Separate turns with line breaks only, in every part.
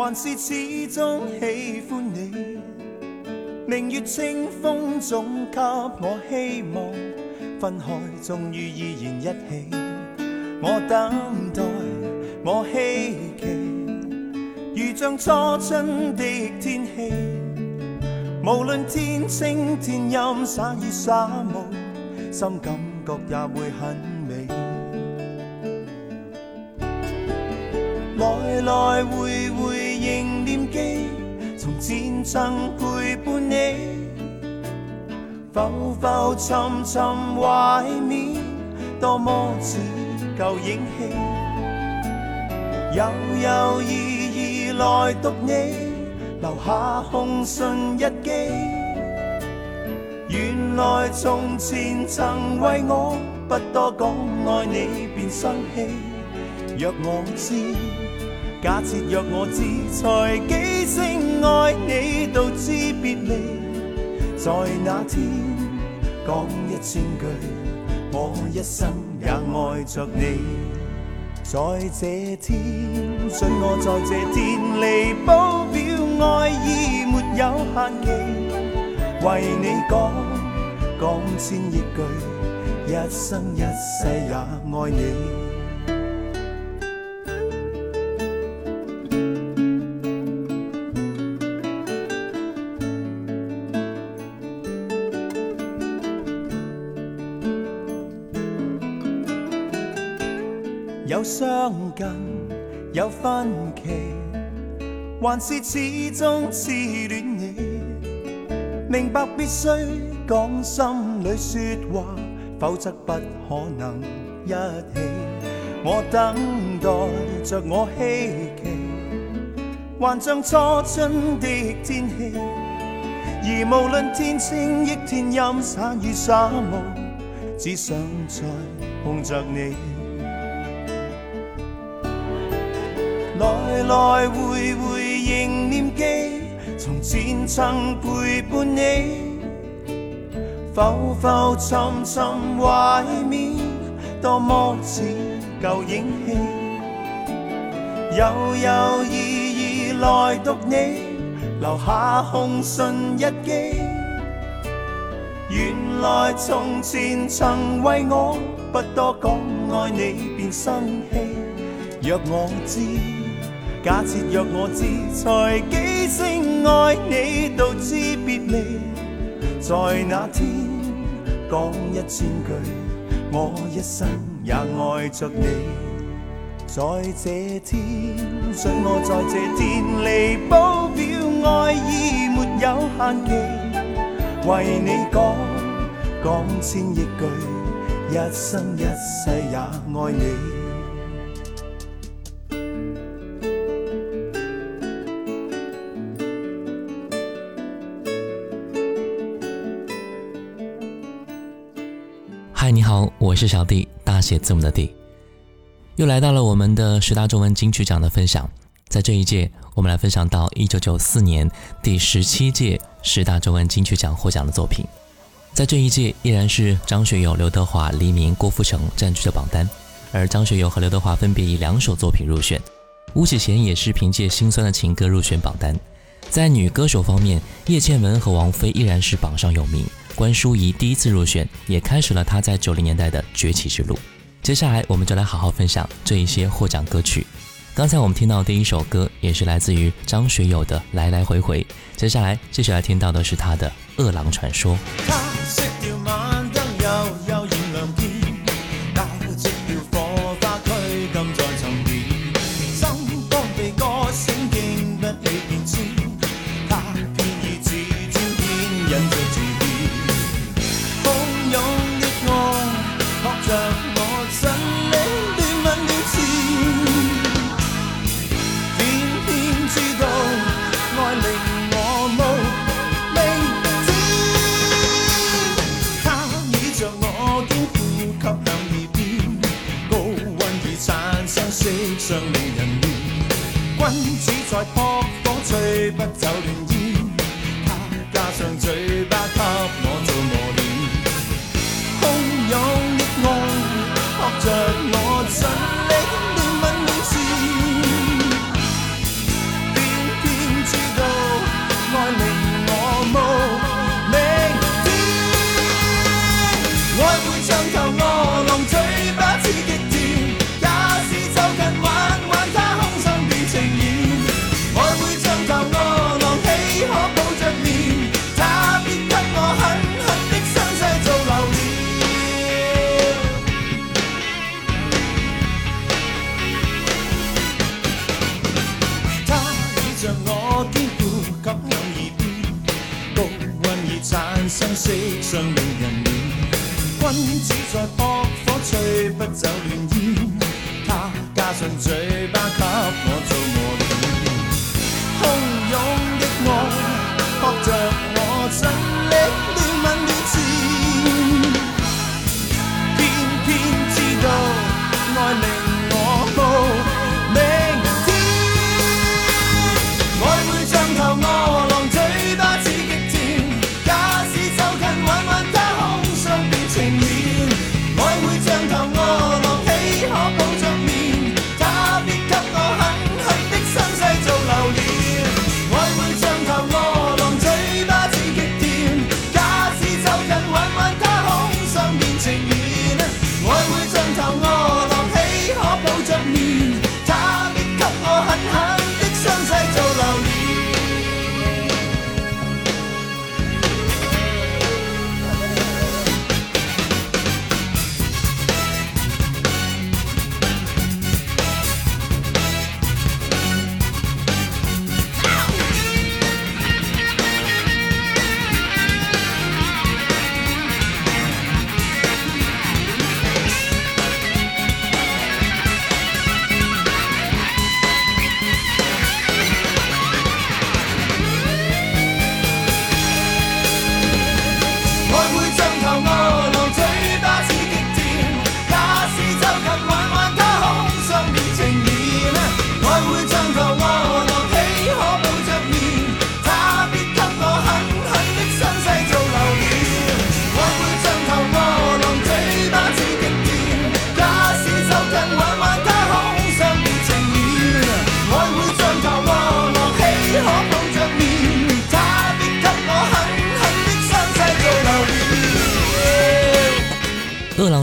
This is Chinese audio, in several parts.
还是始终喜欢你。明月清风总给我希望，分开终于依然一起。我等待，我希冀，如像初春的天气。无论天清天阴，洒雨洒雾，心感觉也会很来来回回仍念记，从前曾陪伴你。浮浮沉沉怀缅，多么似旧影戏。悠悠依依来读你，留下空信日记。原来从前曾为我不多讲爱你便生气，若我知。假设若我知，才几声爱你，到知别离。在那天讲一千句，我一生也爱着你。在这天，准我在这天弥补表爱意没有限期。为你讲讲千亿句，一生一世也爱你。有分歧，还是始终痴恋你。明白必须讲心里说话，否则不可能一起。我等待着，我希冀，还像初春的天气。而无论天晴亦天阴，洒雨洒雾，只想再碰着你。来来回回仍念记，从前曾陪伴你。浮浮沉沉怀缅，多么似旧影戏。悠悠意意来读你，留下空信一记。原来从前曾为我不多讲爱你便生气，若我知。假设若我知，才几声爱你，到知别离。在那天讲一千句，我一生也爱着你。在这天，准我在这天弥补表爱意没有限期。为你讲讲千亿句，一生一世也爱。你
是小弟，大写字母的弟，又来到了我们的十大中文金曲奖的分享。在这一届，我们来分享到一九九四年第十七届十大中文金曲奖获奖的作品。在这一届，依然是张学友、刘德华、黎明、郭富城占据着榜单，而张学友和刘德华分别以两首作品入选，巫启贤也是凭借《心酸的情歌》入选榜单。在女歌手方面，叶倩文和王菲依然是榜上有名。关淑怡第一次入选，也开始了她在九零年代的崛起之路。接下来，我们就来好好分享这一些获奖歌曲。
刚才我们听到第一首歌也是来自于张学友的《来来回回》，接下来继续来听到的是他的《饿狼传说》。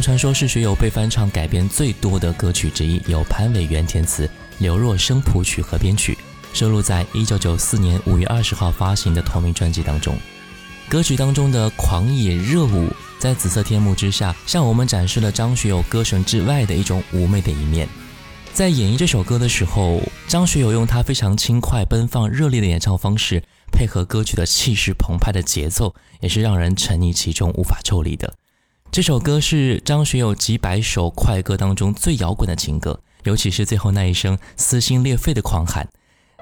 传说是学友被翻唱改编最多的歌曲之一，由潘伟元填词，刘若生谱曲和编曲，收录在一九九四年五月二十号发行的同名专辑当中。歌曲当中的狂野热舞，在紫色天幕之下，向我们展示了张学友歌神之外的一种妩媚的一面。在演绎这首歌的时候，张学友用他非常轻快、奔放、热烈的演唱方式，配合歌曲的气势澎湃的节奏，也是让人沉溺其中，无法抽离的。这首歌是张学友几百首快歌当中最摇滚的情歌，尤其是最后那一声撕心裂肺的狂喊，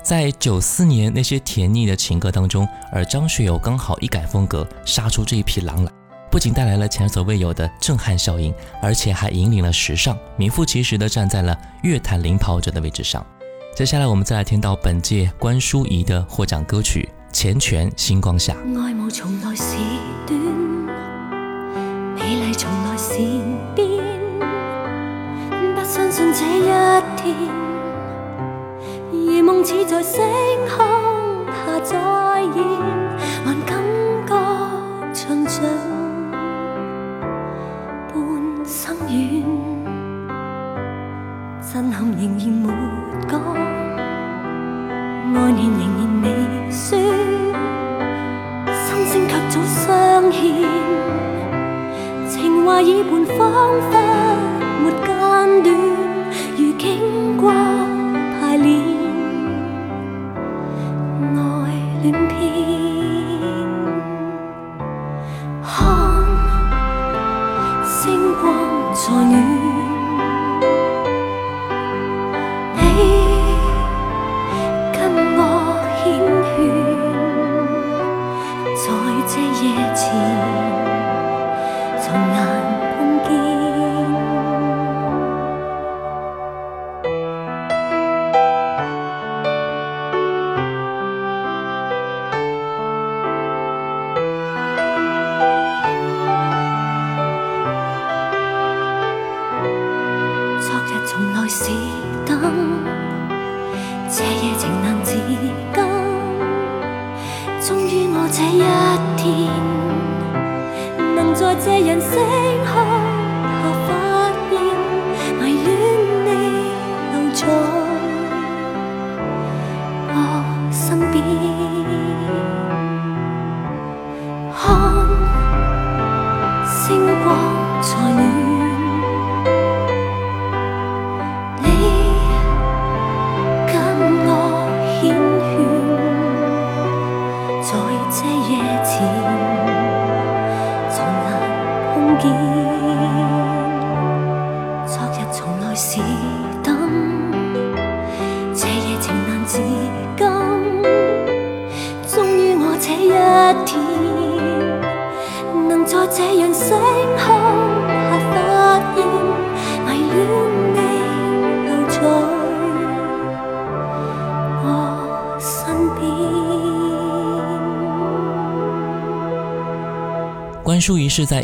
在九四年那些甜腻的情歌当中，而张学友刚好一改风格，杀出这一匹狼来，不仅带来了前所未有的震撼效应，而且还引领了时尚，名副其实的站在了乐坛领跑者的位置上。接下来我们再来听到本届关淑怡的获奖歌曲《缱绻星光下》。
美丽从来美丽从来善变，不相信这一天，如梦似在星空下再现，还感觉像像半生远，震撼仍然仿佛只等这夜情难自禁，终于我这一天
能在这人声。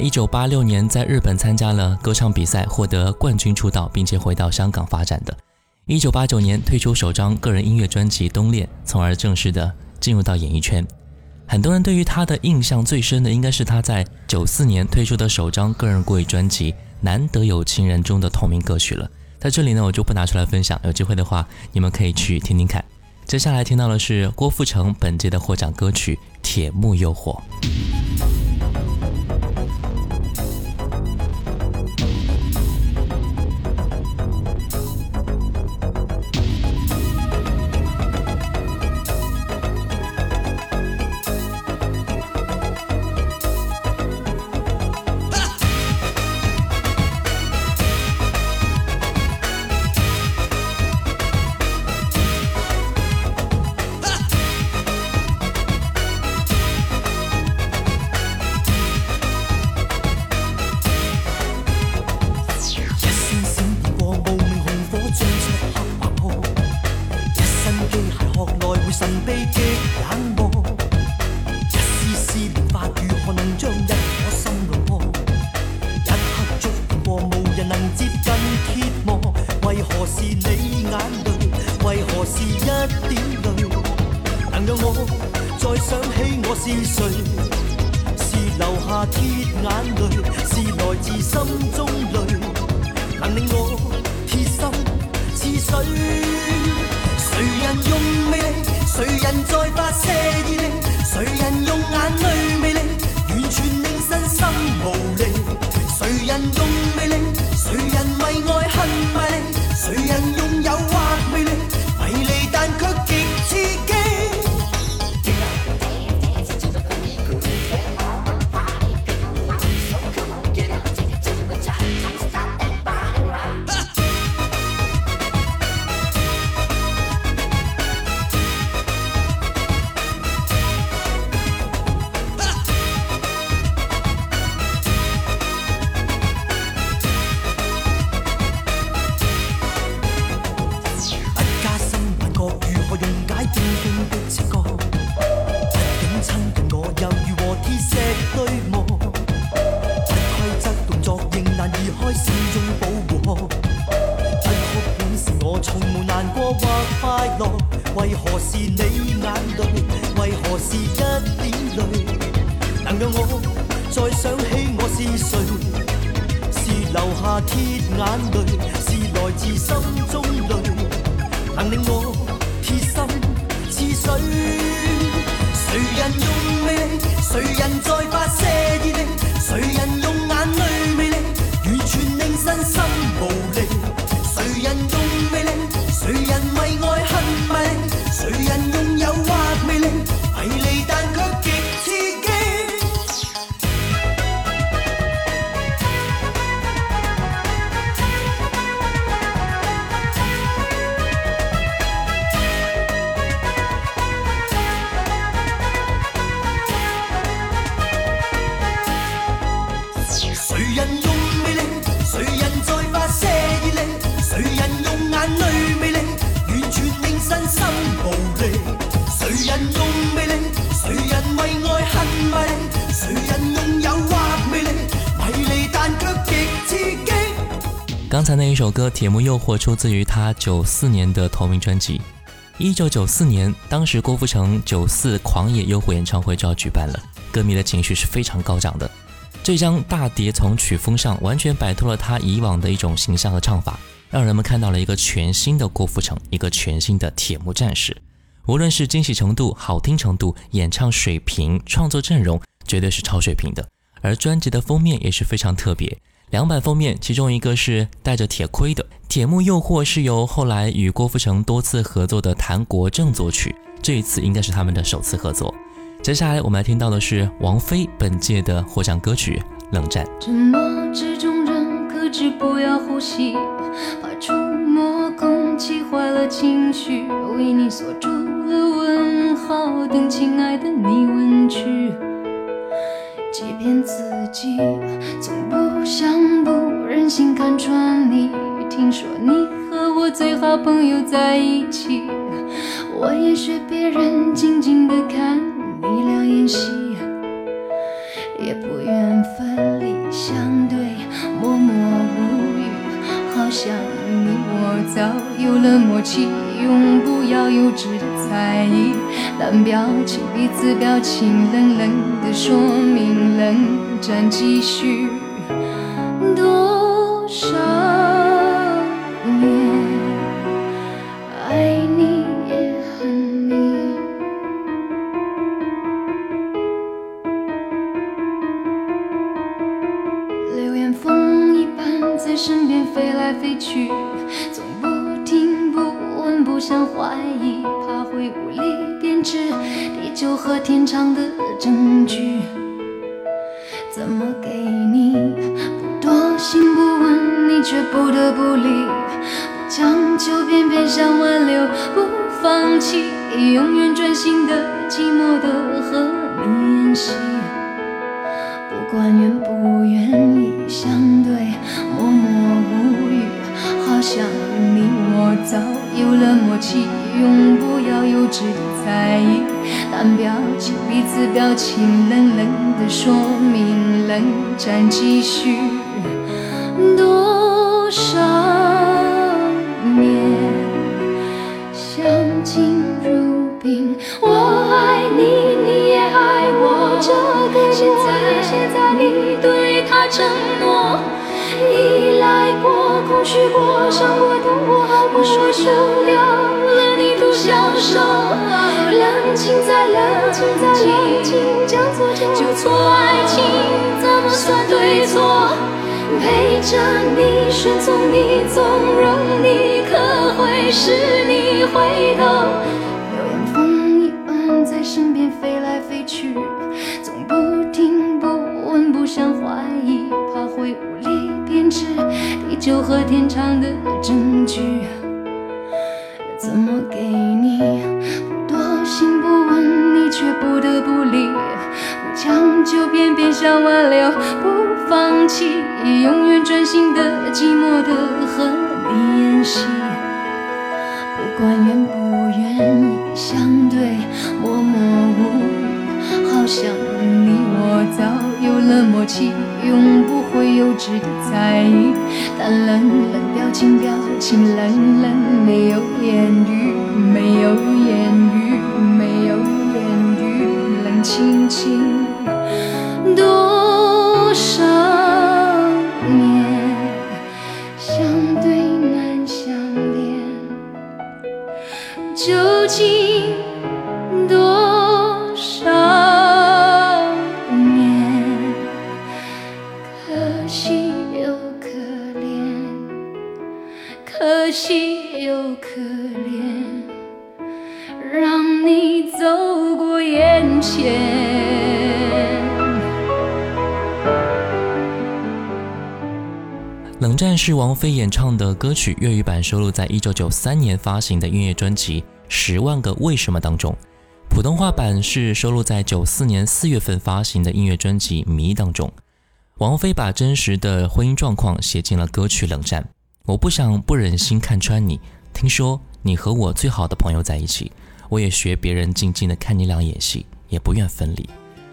一九八六年在日本参加了歌唱比赛，获得冠军出道，并且回到香港发展的。一九八九年推出首张个人音乐专辑《冬恋》，从而正式的进入到演艺圈。很多人对于他的印象最深的，应该是他在九四年推出的首张个人国语专辑《难得有情人》中的同名歌曲了。在这里呢，我就不拿出来分享，有机会的话，你们可以去听听看。接下来听到的是郭富城本届的获奖歌曲《铁幕诱惑》。
是
谁人在
刚才那一首歌《铁幕诱惑》出自于他九四年的同名专辑。一九九四年，当时郭富城九四狂野诱惑演唱会就要举办了，歌迷的情绪是非常高涨的。这张大碟从曲风上完全摆脱了他以往的一种形象和唱法，让人们看到了一个全新的郭富城，一个全新的铁幕战士。无论是惊喜程度、好听程度、演唱水平、创作阵容，绝对是超水平的。而专辑的封面也是非常特别。两版封面，其中一个是带着铁盔的《铁幕诱惑》，是由后来与郭富城多次合作的谭国正作曲，这一次应该是他们的首次合作。接下来我们来听到的是王菲本届的获奖歌曲《冷战》。
沉默之中仍克制不要呼吸，触摸空气坏了情绪，为你锁住了问号，等亲爱的你问去。欺骗自己，从不想不忍心看穿你。听说你和我最好朋友在一起，我也学别人静静的看你俩演戏，也不愿分离相对，默默无语，好像你我早有了默契，永不要幼稚的猜疑。但表情，彼此表情，冷冷的说明冷战继续证据。怎么给你？不多心不问，你却不得不理，不将就偏偏想挽留，不放弃，永远专心的寂寞的和你演戏。不管愿不愿意相对，默默无语，好像你我早有了默契，永不要幼稚猜疑。但表情，彼此表情，冷冷的说明冷战继续多少年，相敬如宾，我爱你，你也爱我。这个现在，现在你对他承诺，依赖过，空虚过，伤过的我，我说输掉了，你都享受。冷静再冷静再冷静，将错就错，爱情怎么算对错？陪着你，顺从你，纵容你，可会使你回头？流言风一般在身边飞来飞去，总不听不问，不想怀疑，怕会无力编织地久和天长的证据。怎么给你？不得不，将就偏偏想挽留，不放弃，永远专心的寂寞的和你演戏。不管愿不愿意相对，默默无语，好像你我早有了默契，永不会幼稚的在意。但冷冷表情，表情冷冷，没有言语，没有情多少
战是王菲演唱的歌曲，粤语版收录在1993年发行的音乐专辑《十万个为什么》当中，普通话版是收录在94年4月份发行的音乐专辑《迷》当中。王菲把真实的婚姻状况写进了歌曲《冷战》。我不想不忍心看穿你，听说你和我最好的朋友在一起，我也学别人静静的看你俩演戏，也不愿分离。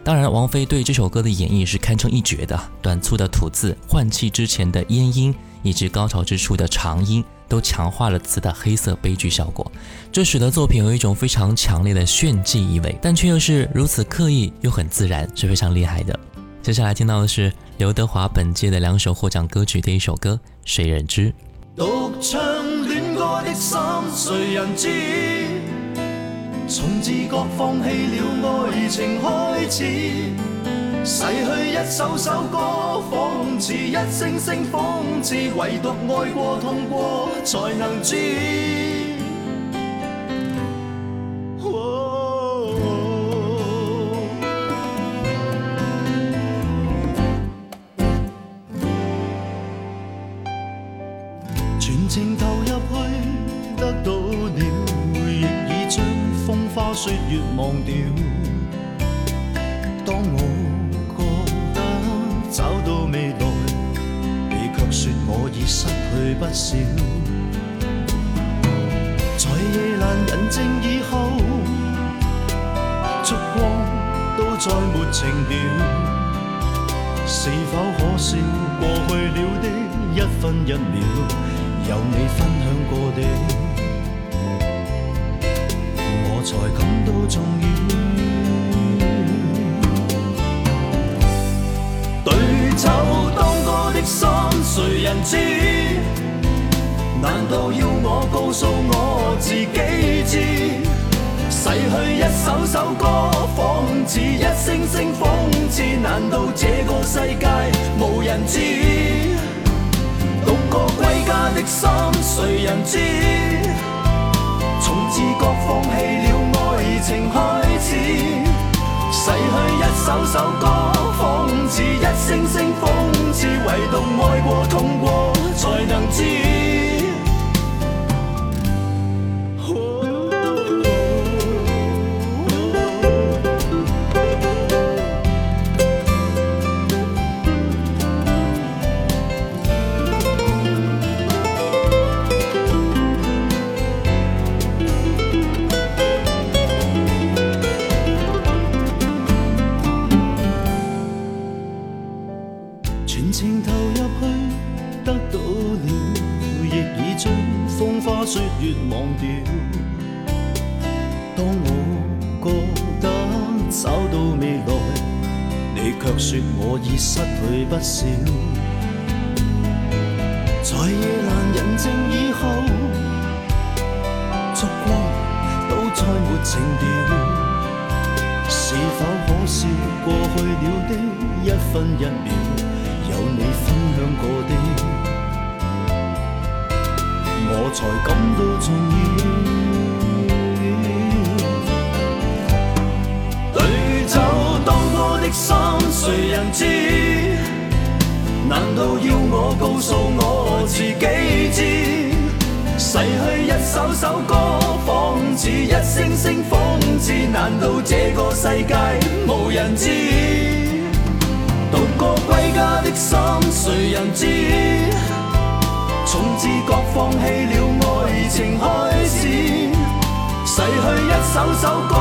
当然，王菲对这首歌的演绎是堪称一绝的，短促的吐字换气之前的咽音，以及高潮之处的长音，都强化了词的黑色悲剧效果，这使得作品有一种非常强烈的炫技意味，但却又是如此刻意又很自然，是非常厉害的。接下来听到的是刘德华本届的两首获奖歌曲的一首歌《谁人知》。
独唱恋歌的心，谁人知？从自觉放弃了爱情开始，逝去一首首歌，仿似一声声讽刺，唯独爱过痛过，才能知。花雪月忘掉。当我觉得找到未来，你却说我已失去不少。在夜阑人静以后，烛光都再没情调，是否可笑过去了的一分一秒？有你分享过的，才感到重要。对酒当歌的心，谁人知？难道要我告诉我自己知？逝去一首首歌，仿似一声声讽刺。难道这个世界无人知？独个归家的心，谁人知？自觉放弃了爱情开始，逝去一首首歌，仿似一声声讽刺，唯独爱过痛过，才能知。掉。当我觉得找到未来，你却说我已失去不少。在夜阑人静以后，烛光都再没情调。是否可笑过去了的一分一秒，有你分享过的，我才感到重要。对酒当歌的心，谁人知？难道要我告诉我自己知？逝去一首首歌，仿似一声声讽刺。难道这个世界无人知？独个归家的心，谁人知？从自觉放弃了爱情开始，逝去一首首歌，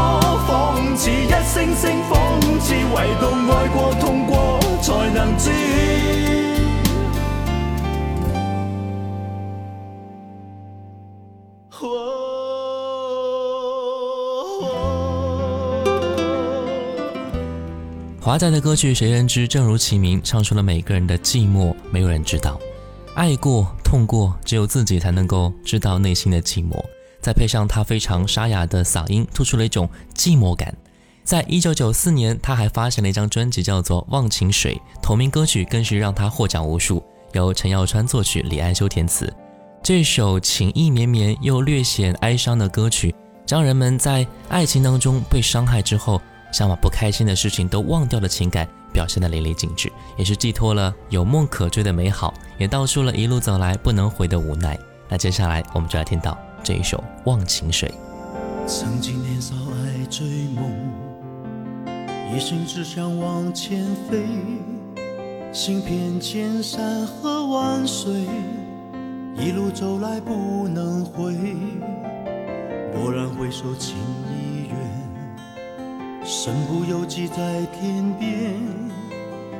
仿似一声声讽刺。唯独爱过痛过，才能知。
华仔的歌曲《谁人知》，正如其名，唱出了每个人的寂寞，没有人知道。爱过、痛过，只有自己才能够知道内心的寂寞。再配上他非常沙哑的嗓音，突出了一种寂寞感。在一九九四年，他还发行了一张专辑，叫做《忘情水》，同名歌曲更是让他获奖无数，由陈耀川作曲，李安修填词。这首情意绵绵又略显哀伤的歌曲，将人们在爱情当中被伤害之后，想把不开心的事情都忘掉的情感表现得淋漓尽致，也是寄托了有梦可追的美好，也道出了一路走来不能回的无奈。那接下来我们就来听到这一首《忘情水》。
曾经年少爱追梦，一心只想往前飞，行遍千山和万水，一路走来不能回。蓦然回首，情已远，身不由己在天边，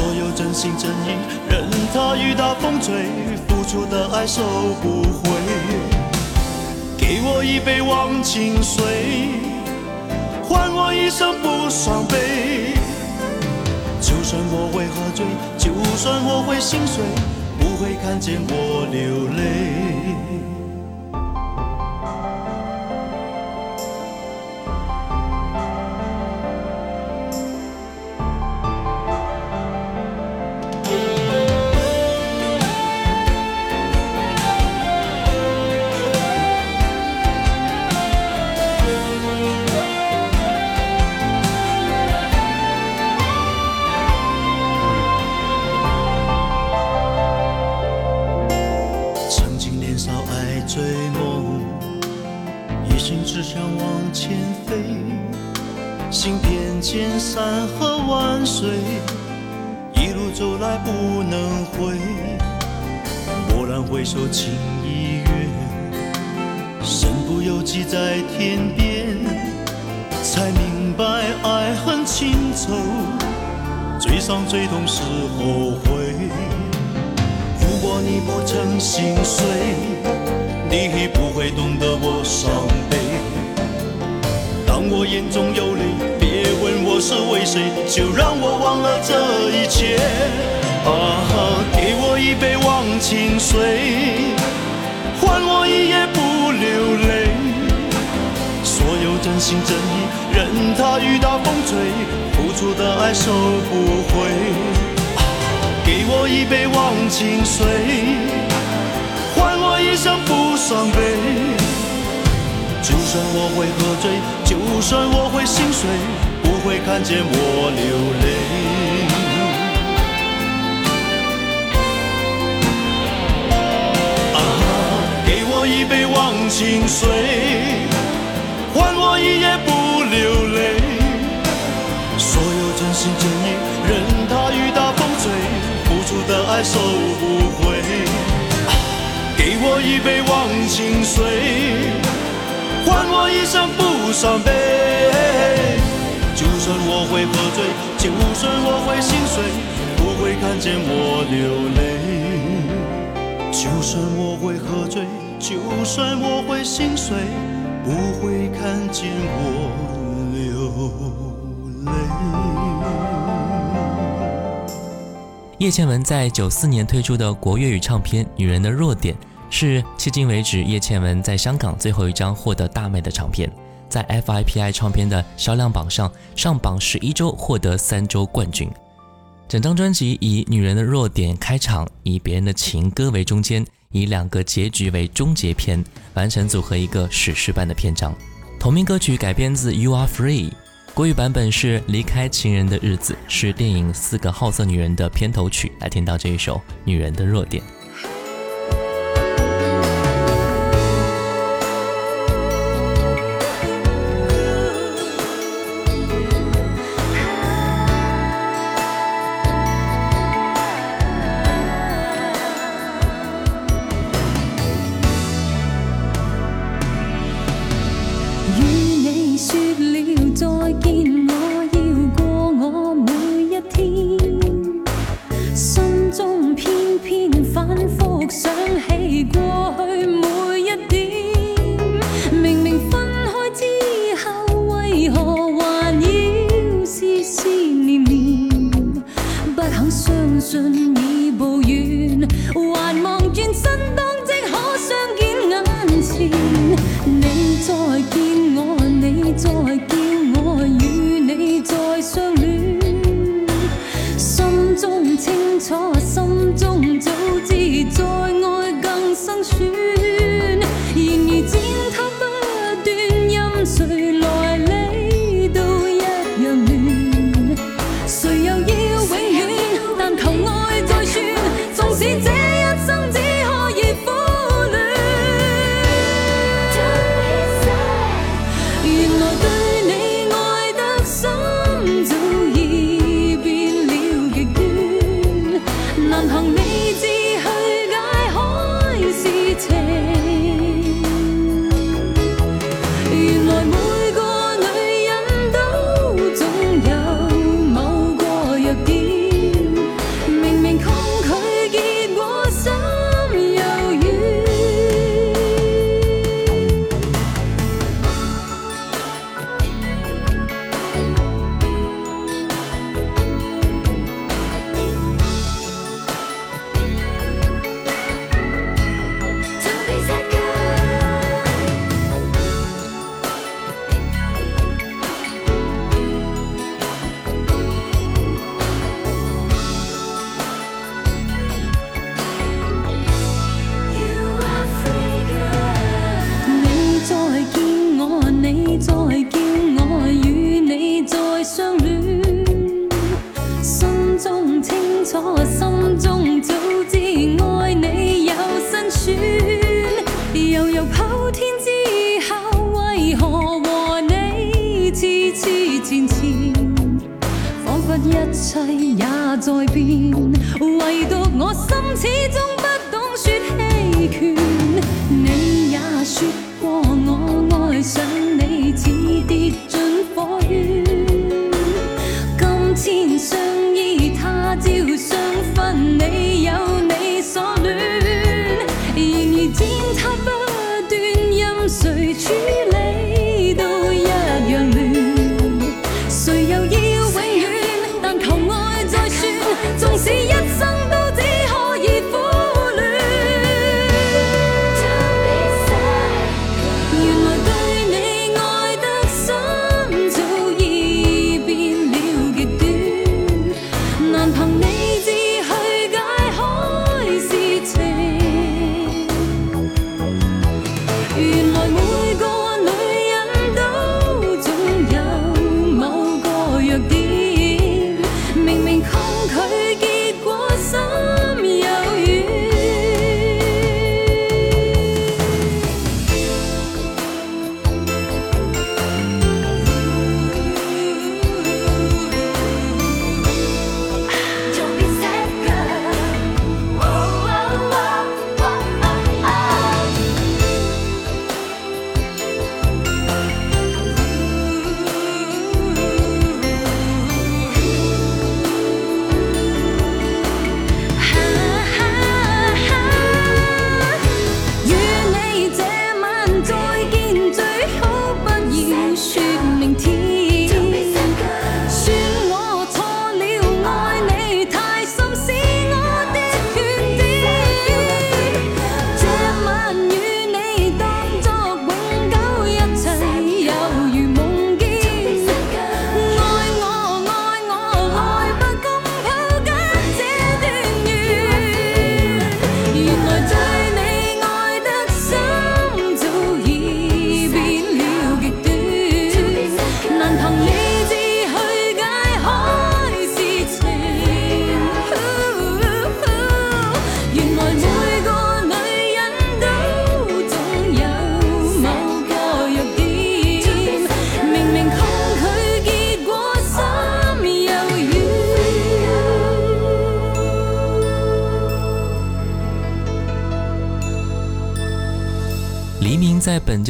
所有真心真意，任它雨打风吹，付出的爱收不回。给我一杯忘情水，换我一生不伤悲。就算我会喝醉，就算我会心碎，不会看见我流泪。首，情已远，身不由己在天边，才明白爱恨情仇，最伤最痛是后悔。如果你不曾心碎，你不会懂得我伤悲。当我眼中有，是为谁，就让我忘了这一切。啊，给我一杯忘情水，换我一夜不流泪。所有真心真意，任它雨打风吹，付出的爱收不回。给我一杯忘情水，换我一生不伤悲。就算我会喝醉，就算我会心碎，会看见我流泪。啊，给我一杯忘情水，换我一夜不流泪。所有真心真意，任它雨打风吹，付出的爱收不回。给我一杯忘情水，换我一生不伤悲。就算我会喝醉，就算我会心碎，不会看见我流泪。就算我会喝醉，就算我会心碎，不会看见我流泪。
叶倩文在九四年推出的国粤语唱片《女人的弱点》，是迄今为止叶倩文在香港最后一张获得大卖的唱片，在 FIPI 唱片的销量榜上上榜十一周，获得三周冠军。整张专辑以《女人的弱点》开场，以别人的情歌为中间，以两个结局为终结篇，完成组合一个史诗般的篇章。同名歌曲改编自《You Are Free》，国语版本是《离开情人的日子》，是电影《四个好色女人》的片头曲。来听到这一首《女人的弱点》。
起過去每一点。明明分开之后，为何还要思思念念？不肯相信已步
远，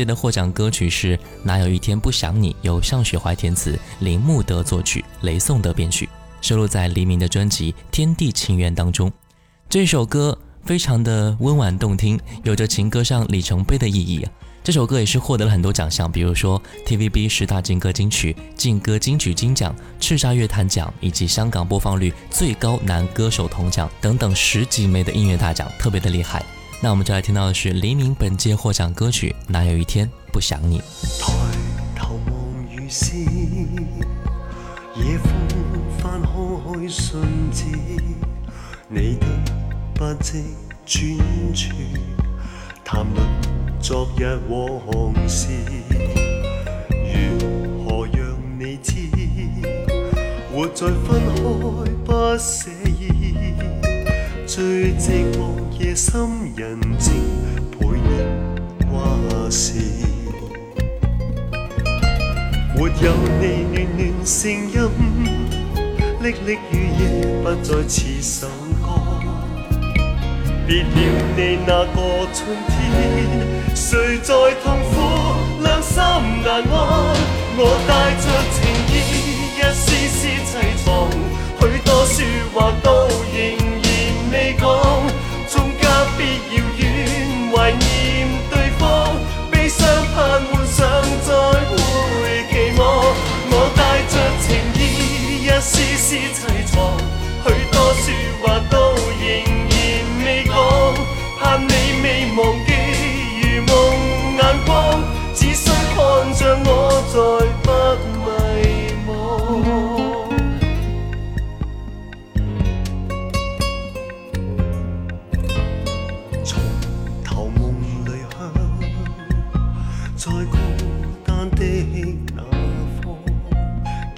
的获奖歌曲是《哪有一天不想你》，由向雪怀填词，铃木德作曲，雷颂德编曲，收录在黎明的专辑《天地情缘》当中。这首歌非常的温婉动听，有着情歌上里程碑的意义。这首歌也是获得了很多奖项，比如说 TVB 十大劲歌金曲、劲歌金曲金奖、叱咤乐坛奖以及香港播放率最高男歌手铜奖等等十几枚的音乐大奖，特别的厉害。那我们就来听到的是黎明本届获奖歌曲《哪有一天不想你》。
抬头望雨丝，夜风翻开信纸，你的不迹转处，谈论昨日往事，如何让你知，活在分开不舍意，最寂寞。夜深人静，陪念话事。没有你暖暖声音，沥沥雨夜不再似首歌。别了你那个春天，谁在痛苦，两心难安。我带着情意，一丝丝凄怆，许多说话都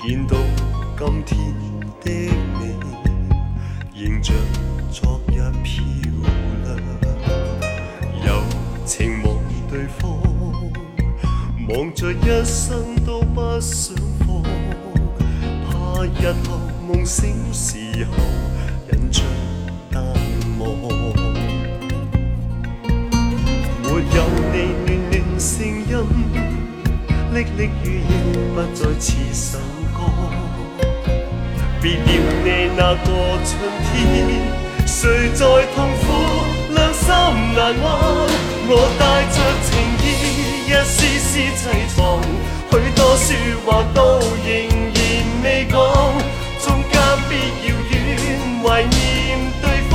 见到今天的你仍像昨日漂亮柔情望对方望着一生都不想放怕日后梦醒时候忍着淡忘没有你暖暖声音历历如夜不再痴心。别了你那个春天，谁在痛苦，两心难安。我带着情意，一丝丝凄怆。许多说话都仍然未讲，中间必遥远怀念对方，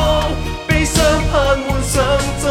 悲伤盼幻想再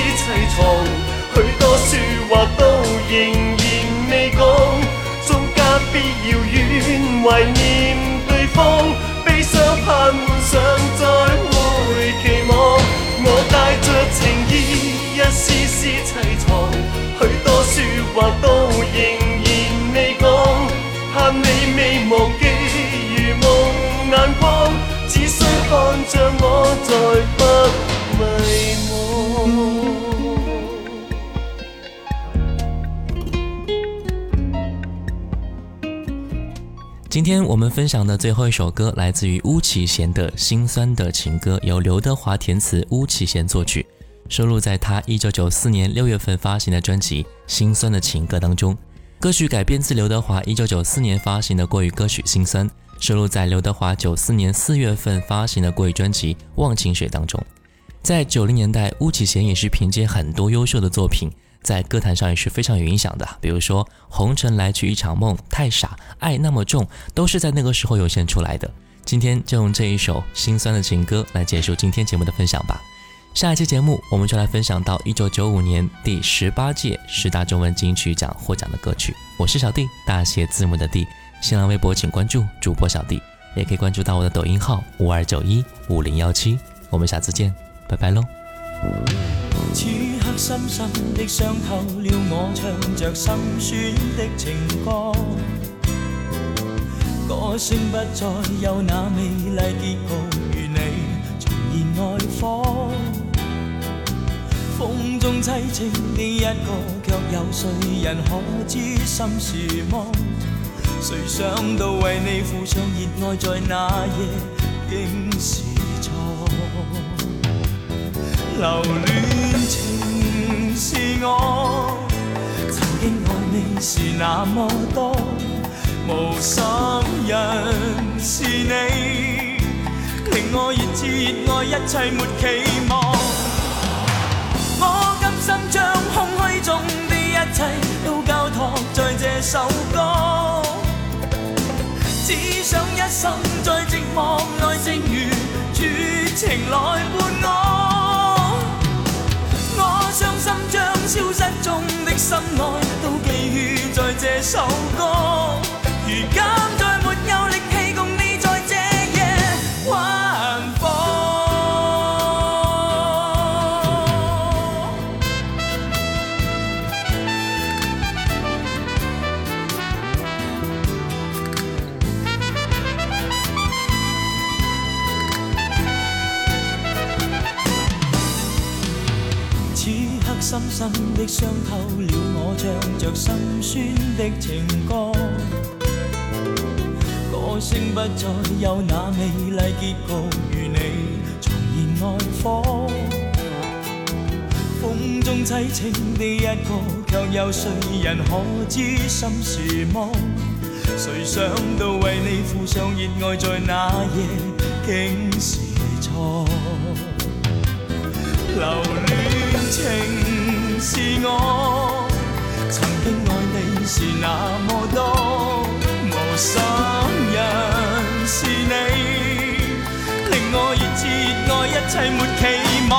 许多说话都仍然未讲，中隔别遥远怀念对方，悲伤盼幻想再会期望。我带着情意，一丝丝凄
今天我们分享的最后一首歌来自于巫启贤的《心酸的情歌》，由刘德华填词，巫启贤作曲，收录在他一九九四年六月份发行的专辑《心酸的情歌》当中。歌曲改编自刘德华一九九四年发行的国语歌曲《心酸》，收录在刘德华九四年四月份发行的国语专辑《忘情水》当中。在九零年代，巫启贤也是凭借很多优秀的作品。在歌坛上也是非常有影响的，比如说《红尘来去一场梦》、《太傻》、《爱那么重》，都是在那个时候涌现出来的。今天就用这一首心酸的情歌来结束今天节目的分享吧。下一期节目，我们就来分享到一九九五年第十八届十大中文金曲奖获奖的歌曲。我是小弟，大写字母的弟。新浪微博请关注主播小弟，也可以关注到我的抖音号五二九一五零幺七。我们下次见，拜拜喽。
此刻深深的伤透了我，唱着心酸的情歌。歌声不再有那美丽结局，与你重燃爱火。风中凄清的一个，却有谁人可知心是梦？谁想到为你付上热爱，在那夜竟是错。留恋情是我，曾经爱你是那么多，无心人是你，令我热炽热爱，一切没期望。我甘心将空虚中的一切都交托在这首歌，只想一生在寂寞内，正如绝情来伴。我中的深爱都寄予在这首情歌。歌声不再有那美丽结局，与你重燃爱火。风中凄清的一个，却有谁人可知心是梦？谁想到为你付上热愛，在那夜竟是錯。留戀情是我，曾經愛你是那么多，无心人是你，令我热炽热爱，一切没期望。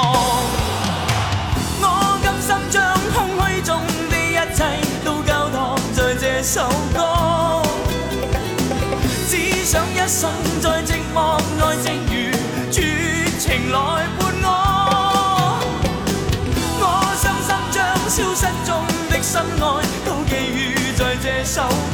我甘心将空虚中的一切都交托在这首歌，只想一生在寂寞內，正如绝情来手。